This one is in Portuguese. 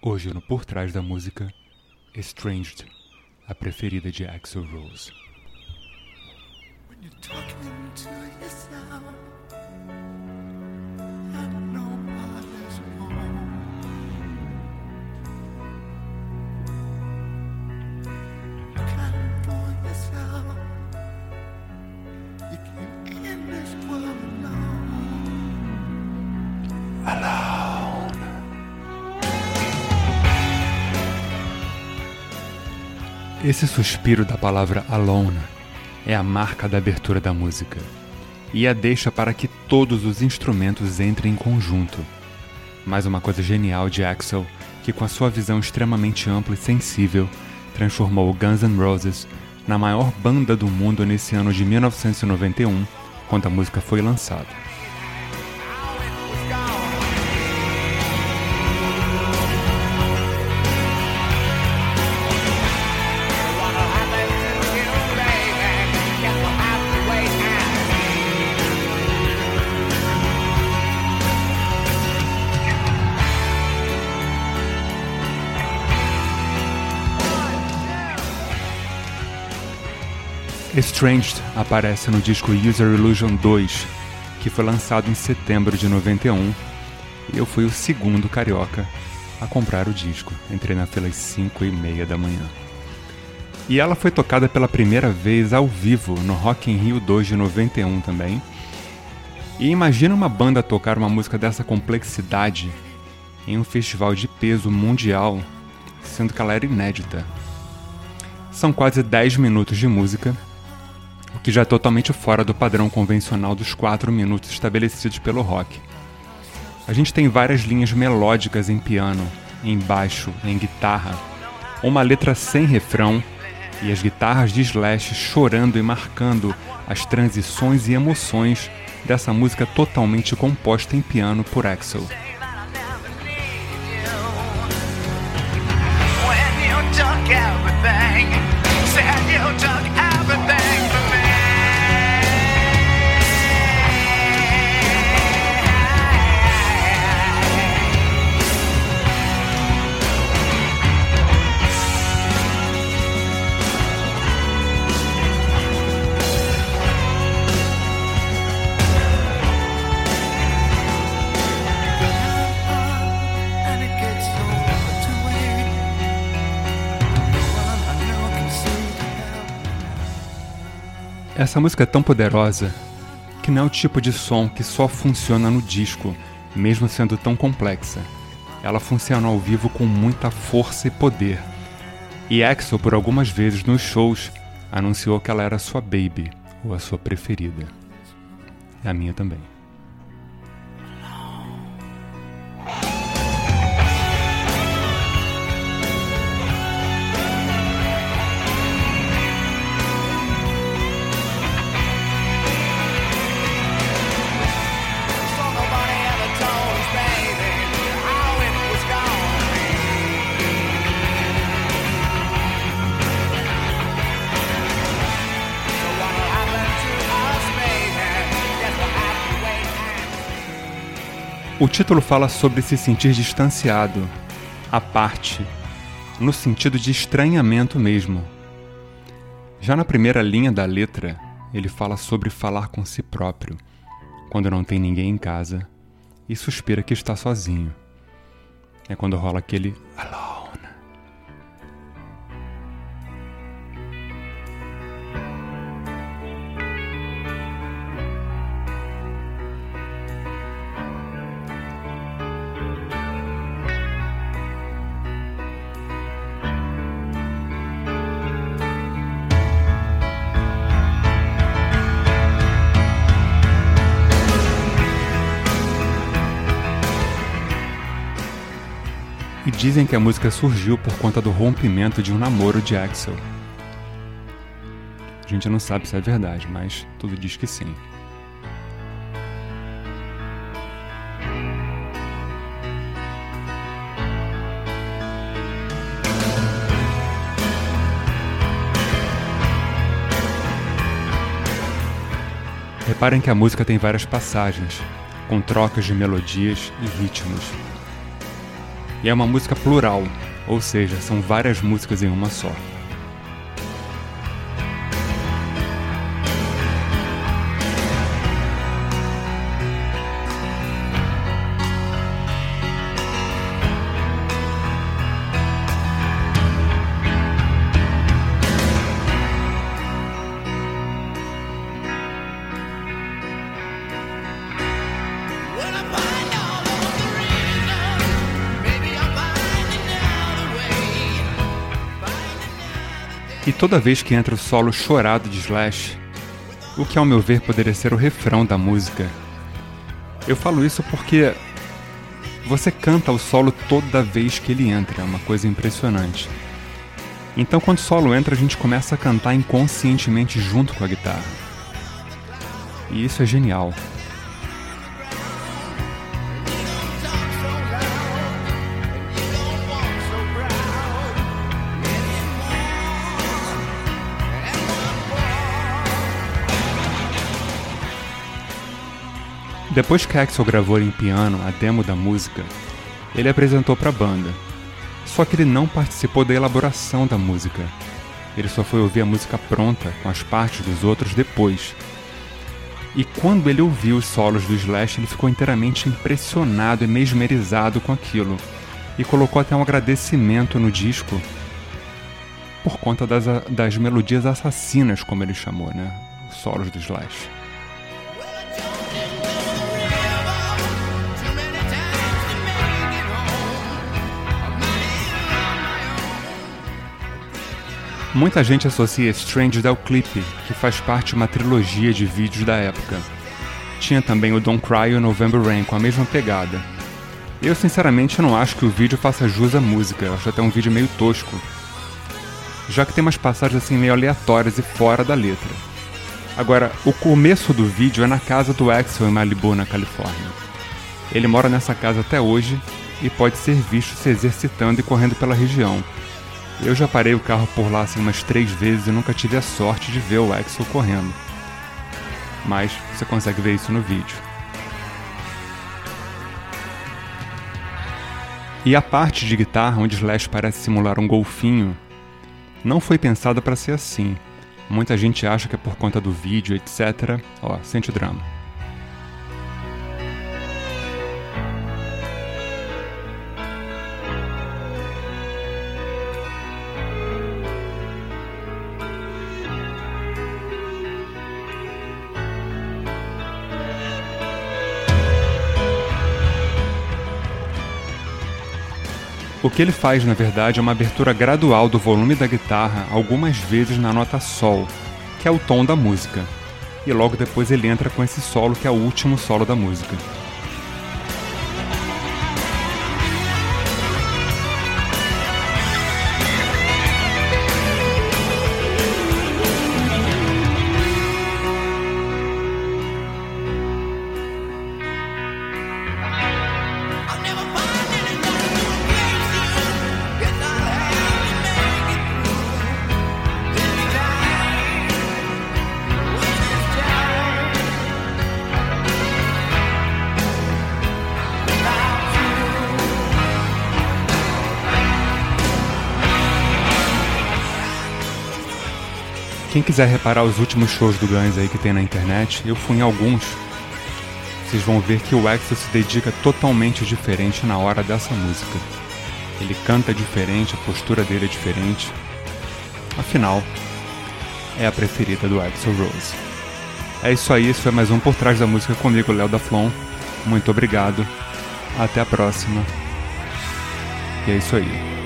Hoje no Por Trás da Música, Estranged, a preferida de Axel Rose. Esse suspiro da palavra alone é a marca da abertura da música e a deixa para que todos os instrumentos entrem em conjunto. Mais uma coisa genial de Axel, que com a sua visão extremamente ampla e sensível, transformou Guns N' Roses na maior banda do mundo nesse ano de 1991, quando a música foi lançada. Estranged aparece no disco User Illusion 2, que foi lançado em setembro de 91, e eu fui o segundo carioca a comprar o disco. Entrei na fila às 5 e meia da manhã. E ela foi tocada pela primeira vez ao vivo no Rock in Rio 2 de 91 também. E imagina uma banda tocar uma música dessa complexidade em um festival de peso mundial, sendo que ela era inédita. São quase 10 minutos de música, o que já é totalmente fora do padrão convencional dos 4 minutos estabelecidos pelo rock. A gente tem várias linhas melódicas em piano, em baixo, em guitarra, uma letra sem refrão e as guitarras de Slash chorando e marcando as transições e emoções dessa música totalmente composta em piano por Axel. Essa música é tão poderosa que não é o tipo de som que só funciona no disco, mesmo sendo tão complexa. Ela funciona ao vivo com muita força e poder. E Axel, por algumas vezes nos shows, anunciou que ela era sua baby, ou a sua preferida. É a minha também. O título fala sobre se sentir distanciado, à parte, no sentido de estranhamento mesmo. Já na primeira linha da letra, ele fala sobre falar com si próprio, quando não tem ninguém em casa, e suspira que está sozinho. É quando rola aquele alone. E dizem que a música surgiu por conta do rompimento de um namoro de Axel. A gente não sabe se é verdade, mas tudo diz que sim. Reparem que a música tem várias passagens, com trocas de melodias e ritmos. E é uma música plural, ou seja, são várias músicas em uma só. Toda vez que entra o solo chorado de Slash, o que ao meu ver poderia ser o refrão da música. Eu falo isso porque você canta o solo toda vez que ele entra, é uma coisa impressionante. Então quando o solo entra, a gente começa a cantar inconscientemente junto com a guitarra. E isso é genial. Depois que Axel gravou em piano a demo da música, ele apresentou para a banda. Só que ele não participou da elaboração da música. Ele só foi ouvir a música pronta, com as partes dos outros, depois. E quando ele ouviu os solos do Slash, ele ficou inteiramente impressionado e mesmerizado com aquilo. E colocou até um agradecimento no disco por conta das, das melodias assassinas, como ele chamou, né? Os solos do Slash. Muita gente associa Strange ao clipe, que faz parte de uma trilogia de vídeos da época. Tinha também o Don't Cry e o November Rain com a mesma pegada. Eu sinceramente não acho que o vídeo faça jus à música, eu acho até um vídeo meio tosco. Já que tem umas passagens assim meio aleatórias e fora da letra. Agora, o começo do vídeo é na casa do Axel em Malibu, na Califórnia. Ele mora nessa casa até hoje e pode ser visto se exercitando e correndo pela região. Eu já parei o carro por lá assim umas três vezes e nunca tive a sorte de ver o Axel correndo. Mas você consegue ver isso no vídeo. E a parte de guitarra onde Slash parece simular um golfinho não foi pensada para ser assim. Muita gente acha que é por conta do vídeo, etc. Ó, sente o drama. O que ele faz, na verdade, é uma abertura gradual do volume da guitarra algumas vezes na nota Sol, que é o tom da música. E logo depois ele entra com esse solo que é o último solo da música. Quem quiser reparar os últimos shows do Guns aí que tem na internet, eu fui em alguns. Vocês vão ver que o Axel se dedica totalmente diferente na hora dessa música. Ele canta diferente, a postura dele é diferente. Afinal, é a preferida do Axel Rose. É isso aí, esse foi mais um Por Trás da Música comigo, Léo da Flon. Muito obrigado. Até a próxima. E é isso aí.